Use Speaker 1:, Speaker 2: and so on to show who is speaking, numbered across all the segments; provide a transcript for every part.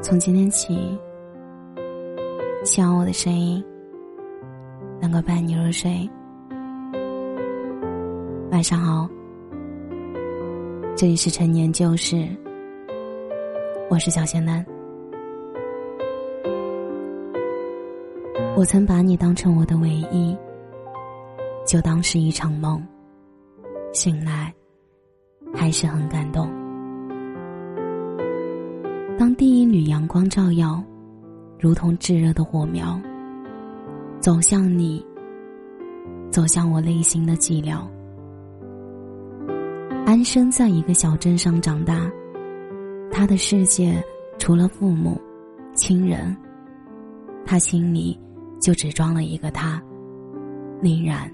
Speaker 1: 从今天起，希望我的声音能够伴你入睡。晚上好，这里是陈年旧事，我是小仙男。我曾把你当成我的唯一，就当是一场梦。醒来，还是很感动。当第一缕阳光照耀，如同炙热的火苗，走向你，走向我内心的寂寥。安生在一个小镇上长大，他的世界除了父母、亲人，他心里就只装了一个他，林然。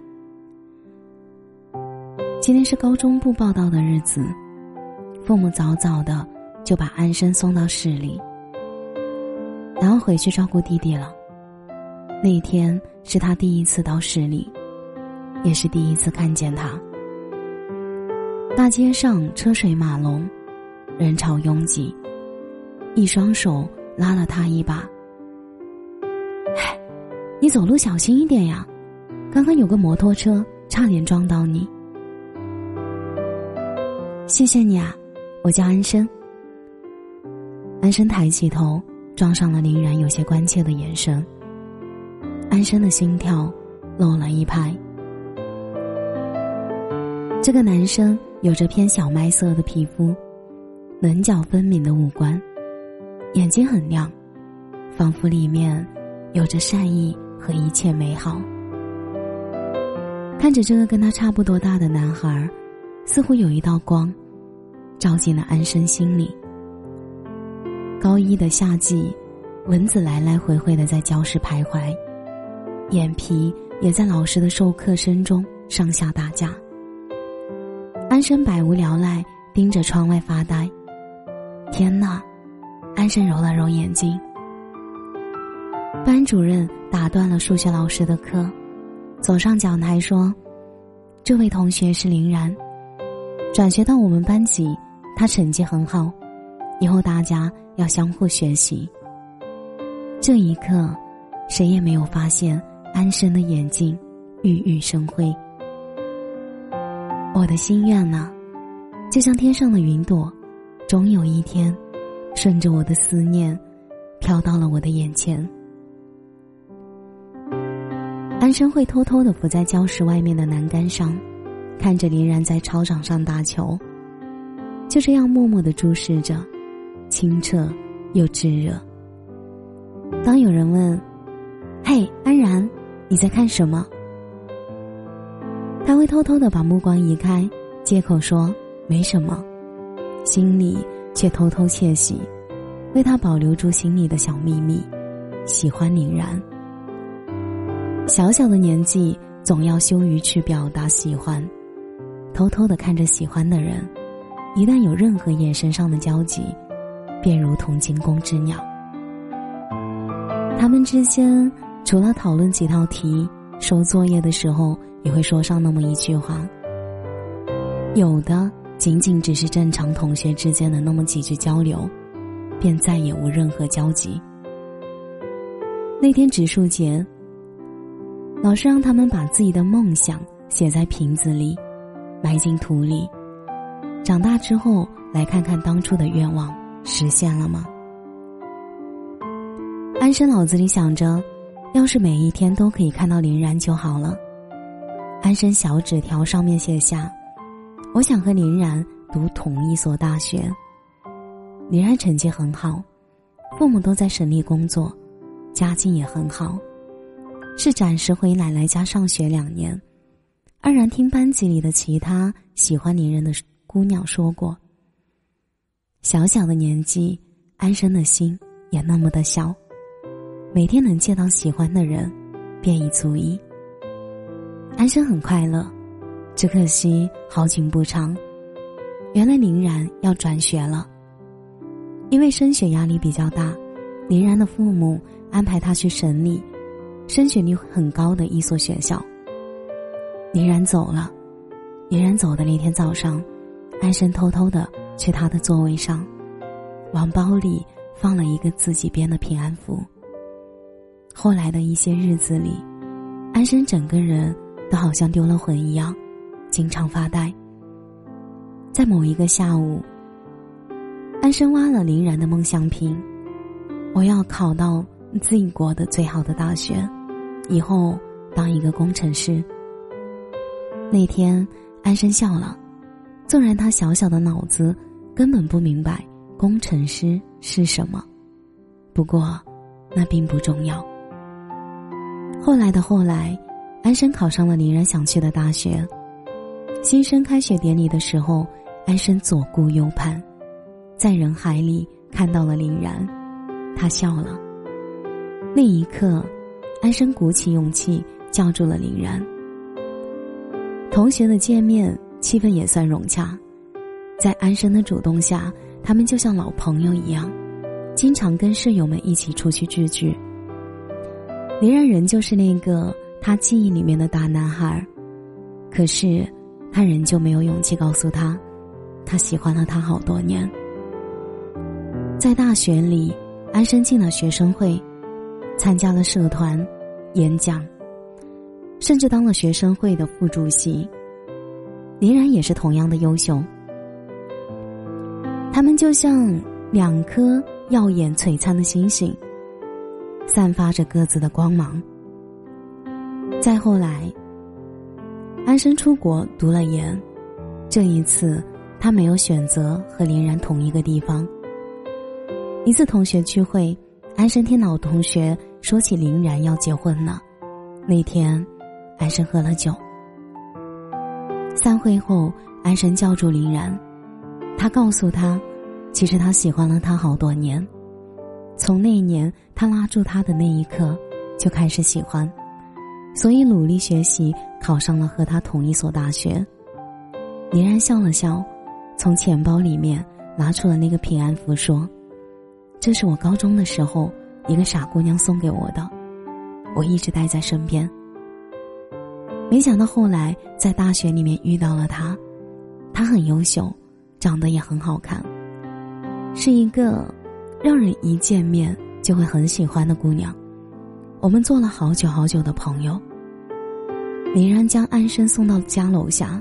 Speaker 1: 今天是高中部报道的日子，父母早早的就把安生送到市里，然后回去照顾弟弟了。那一天是他第一次到市里，也是第一次看见他。大街上车水马龙，人潮拥挤，一双手拉了他一把：“哎，你走路小心一点呀，刚刚有个摩托车差点撞到你。”谢谢你啊，我叫安生。安生抬起头，撞上了林然有些关切的眼神。安生的心跳漏了一拍。这个男生有着偏小麦色的皮肤，棱角分明的五官，眼睛很亮，仿佛里面有着善意和一切美好。看着这个跟他差不多大的男孩。似乎有一道光，照进了安生心里。高一的夏季，蚊子来来回回的在教室徘徊，眼皮也在老师的授课声中上下打架。安生百无聊赖，盯着窗外发呆。天哪！安生揉了揉眼睛。班主任打断了数学老师的课，走上讲台说：“这位同学是林然。”转学到我们班级，他成绩很好，以后大家要相互学习。这一刻，谁也没有发现安生的眼睛熠熠生辉。我的心愿呢，就像天上的云朵，终有一天，顺着我的思念，飘到了我的眼前。安生会偷偷的伏在教室外面的栏杆上。看着林然在操场上打球，就这样默默的注视着，清澈又炙热。当有人问：“嘿，安然，你在看什么？”他会偷偷的把目光移开，借口说没什么，心里却偷偷窃喜，为他保留住心里的小秘密，喜欢林然。小小的年纪，总要羞于去表达喜欢。偷偷的看着喜欢的人，一旦有任何眼神上的交集，便如同惊弓之鸟。他们之间除了讨论几道题、收作业的时候也会说上那么一句话，有的仅仅只是正常同学之间的那么几句交流，便再也无任何交集。那天植树节，老师让他们把自己的梦想写在瓶子里。埋进土里，长大之后来看看当初的愿望实现了吗？安生脑子里想着，要是每一天都可以看到林然就好了。安生小纸条上面写下：“我想和林然读同一所大学。”林然成绩很好，父母都在省里工作，家境也很好，是暂时回奶奶家上学两年。安然听班级里的其他喜欢林人的姑娘说过，小小的年纪，安生的心也那么的小，每天能见到喜欢的人，便已足矣。安生很快乐，只可惜好景不长，原来林然要转学了，因为升学压力比较大，林然的父母安排他去省里，升学率很高的一所学校。林然走了，林然走的那天早上，安生偷偷的去他的座位上，往包里放了一个自己编的平安符。后来的一些日子里，安生整个人都好像丢了魂一样，经常发呆。在某一个下午，安生挖了林然的梦想瓶，我要考到自己国的最好的大学，以后当一个工程师。那天，安生笑了，纵然他小小的脑子根本不明白工程师是什么，不过，那并不重要。后来的后来，安生考上了林然想去的大学。新生开学典礼的时候，安生左顾右盼，在人海里看到了林然，他笑了。那一刻，安生鼓起勇气叫住了林然。同学的见面气氛也算融洽，在安生的主动下，他们就像老朋友一样，经常跟室友们一起出去聚聚。林然仍旧是那个他记忆里面的大男孩，可是他仍旧没有勇气告诉他，他喜欢了他好多年。在大学里，安生进了学生会，参加了社团、演讲，甚至当了学生会的副主席。林然也是同样的优秀，就像两颗耀眼璀璨的星星。散发着各自的光芒。再后来，安生出国读了研，这一次他没有选择和林然同一个地方。一次同学聚会，安生听老同学说起林然要结婚了。那天，安生喝了酒。散会后，安生叫住林然，他告诉他，其实他喜欢了他好多年。从那一年他拉住他的那一刻，就开始喜欢，所以努力学习，考上了和他同一所大学。林然笑了笑，从钱包里面拿出了那个平安符，说：“这是我高中的时候一个傻姑娘送给我的，我一直带在身边。”没想到后来在大学里面遇到了他，他很优秀，长得也很好看，是一个。让人一见面就会很喜欢的姑娘，我们做了好久好久的朋友。林然将安生送到家楼下，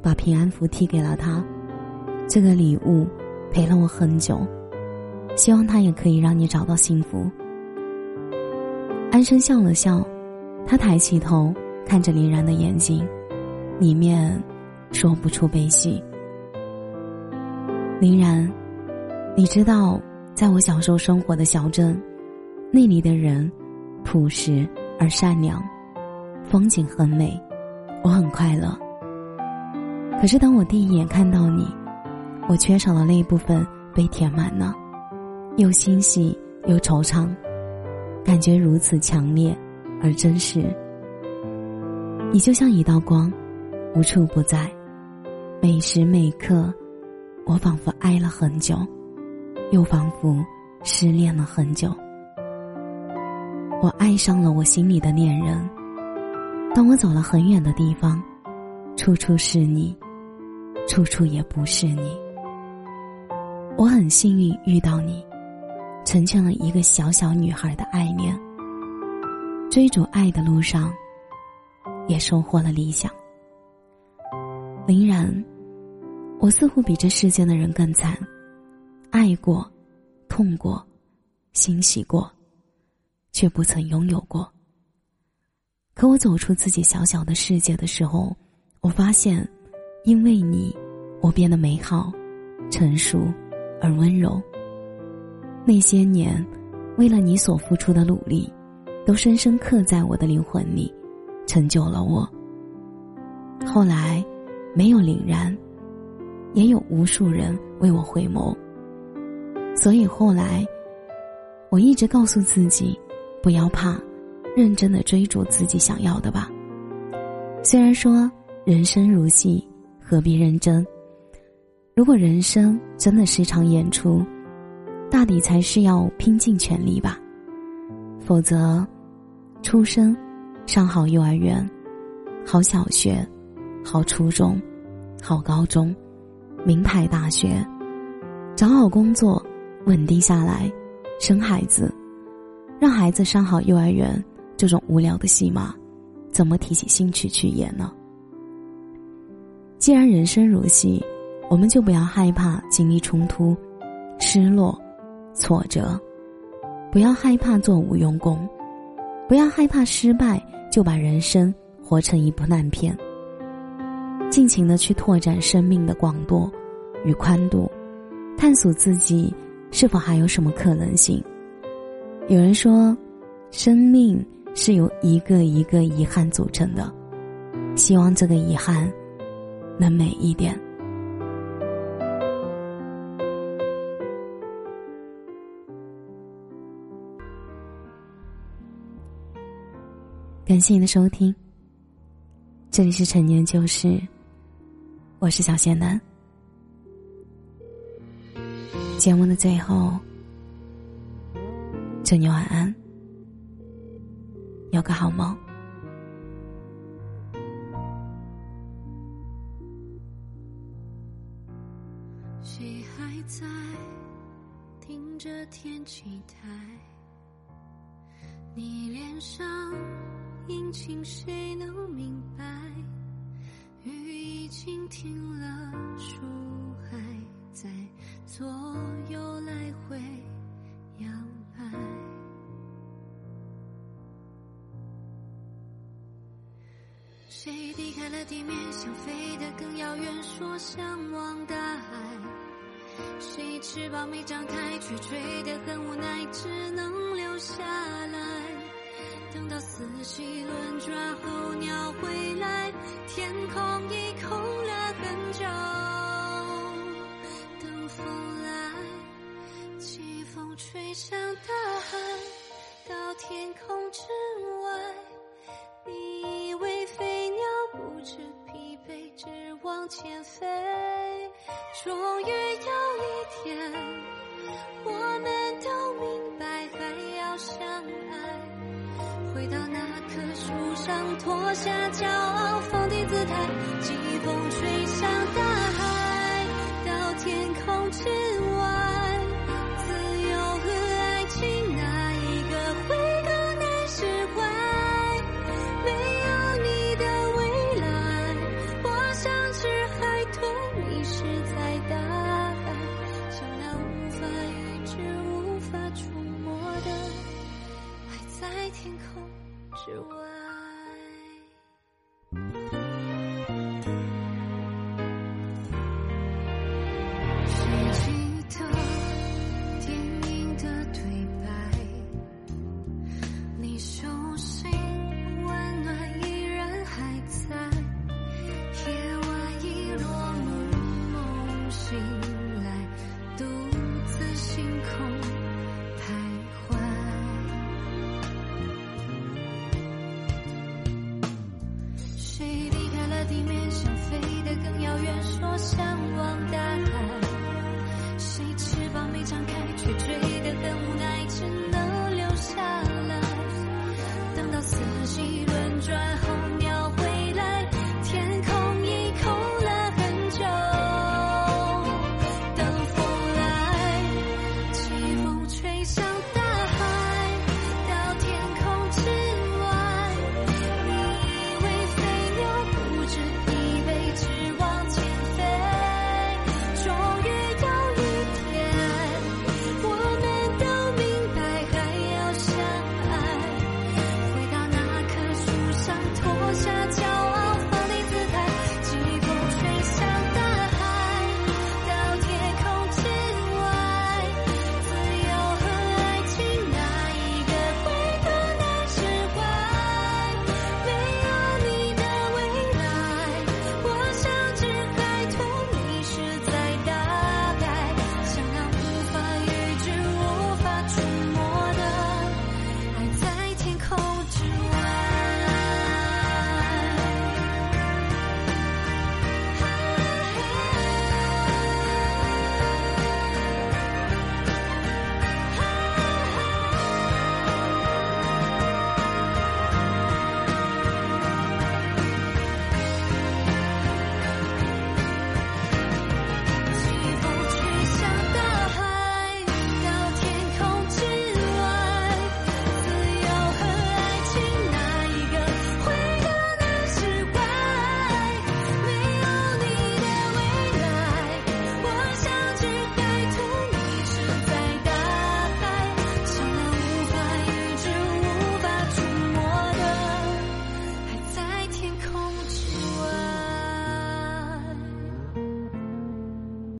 Speaker 1: 把平安符递给了他。这个礼物陪了我很久，希望他也可以让你找到幸福。安生笑了笑，他抬起头看着林然的眼睛，里面说不出悲喜。林然，你知道？在我小时候生活的小镇，那里的人朴实而善良，风景很美，我很快乐。可是当我第一眼看到你，我缺少了那一部分被填满了，又欣喜又惆怅，感觉如此强烈而真实。你就像一道光，无处不在，每时每刻，我仿佛爱了很久。又仿佛失恋了很久，我爱上了我心里的恋人。当我走了很远的地方，处处是你，处处也不是你。我很幸运遇到你，成全了一个小小女孩的爱恋。追逐爱的路上，也收获了理想。林然，我似乎比这世间的人更惨。爱过，痛过，欣喜过，却不曾拥有过。可我走出自己小小的世界的时候，我发现，因为你，我变得美好、成熟而温柔。那些年，为了你所付出的努力，都深深刻在我的灵魂里，成就了我。后来，没有凛然，也有无数人为我回眸。所以后来，我一直告诉自己，不要怕，认真的追逐自己想要的吧。虽然说人生如戏，何必认真？如果人生真的是一场演出，大抵才是要拼尽全力吧。否则，出生，上好幼儿园，好小学，好初中，好高中，名牌大学，找好工作。稳定下来，生孩子，让孩子上好幼儿园这种无聊的戏码，怎么提起兴趣去演呢？既然人生如戏，我们就不要害怕经历冲突、失落、挫折，不要害怕做无用功，不要害怕失败就把人生活成一部烂片。尽情的去拓展生命的广度与宽度，探索自己是否还有什么可能性。有人说，生命是由一个一个遗憾组成的，希望这个遗憾能美一点。感谢你的收听，这里是陈年旧事。我是小仙男。节目的最后，祝你晚安，有个好梦。
Speaker 2: 谁还在听着天气台？你脸上阴晴，谁能明白？雨已经停了，树左右来回摇摆。谁离开了地面，想飞得更遥远，说向往大海。谁翅膀没张开，却追得很无奈，只能留下来。等到四季轮转候鸟回来，天空已空了很久。风吹向大海，到天空之外。你以为飞鸟不知疲惫，只往前飞。终于有一天，我们都明白，还要相爱。回到那棵树上，脱下骄傲，放低姿态，季风吹